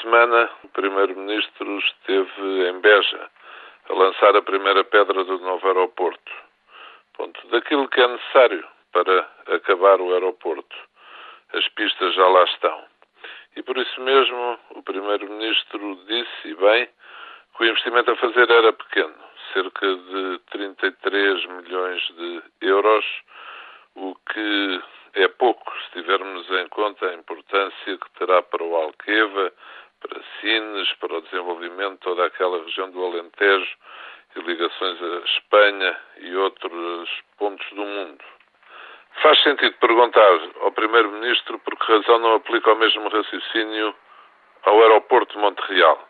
Semana, o Primeiro-Ministro esteve em Beja a lançar a primeira pedra do novo aeroporto. Ponto. Daquilo que é necessário para acabar o aeroporto. As pistas já lá estão. E por isso mesmo o Primeiro-Ministro disse, e bem, que o investimento a fazer era pequeno, cerca de 33 milhões de euros, o que é pouco se tivermos em conta a importância que terá para o Alqueva, para o desenvolvimento de toda aquela região do Alentejo e ligações à Espanha e outros pontos do mundo. Faz sentido perguntar ao Primeiro-Ministro por que razão não aplica o mesmo raciocínio ao aeroporto de Montreal.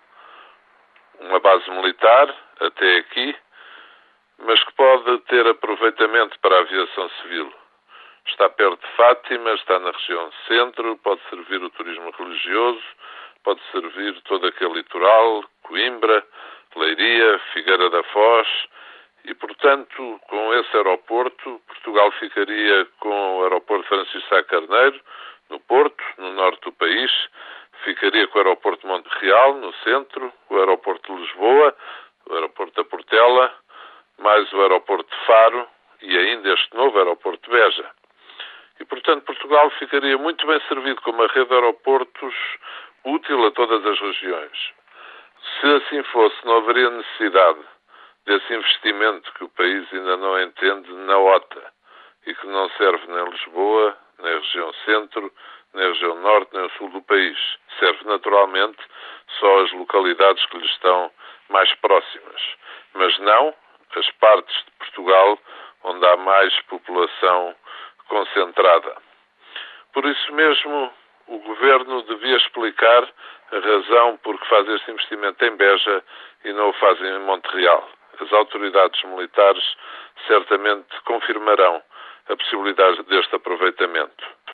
Uma base militar, até aqui, mas que pode ter aproveitamento para a aviação civil. Está perto de Fátima, está na região centro, pode servir o turismo religioso, pode servir todo aquele litoral, Coimbra, Leiria, Figueira da Foz, e, portanto, com esse aeroporto, Portugal ficaria com o aeroporto Francisco Sá Carneiro, no Porto, no norte do país, ficaria com o aeroporto Monte Real, no centro, o aeroporto de Lisboa, o aeroporto da Portela, mais o aeroporto de Faro e ainda este novo aeroporto de Beja. E, portanto, Portugal ficaria muito bem servido com uma rede de aeroportos útil a todas as regiões. Se assim fosse, não haveria necessidade desse investimento que o país ainda não entende na OTA e que não serve nem Lisboa, nem região centro, nem região norte, nem sul do país. Serve naturalmente só as localidades que lhe estão mais próximas, mas não as partes de Portugal onde há mais população concentrada. Por isso mesmo, o Governo devia explicar a razão por que faz este investimento em Beja e não o faz em Montreal. As autoridades militares certamente confirmarão a possibilidade deste aproveitamento.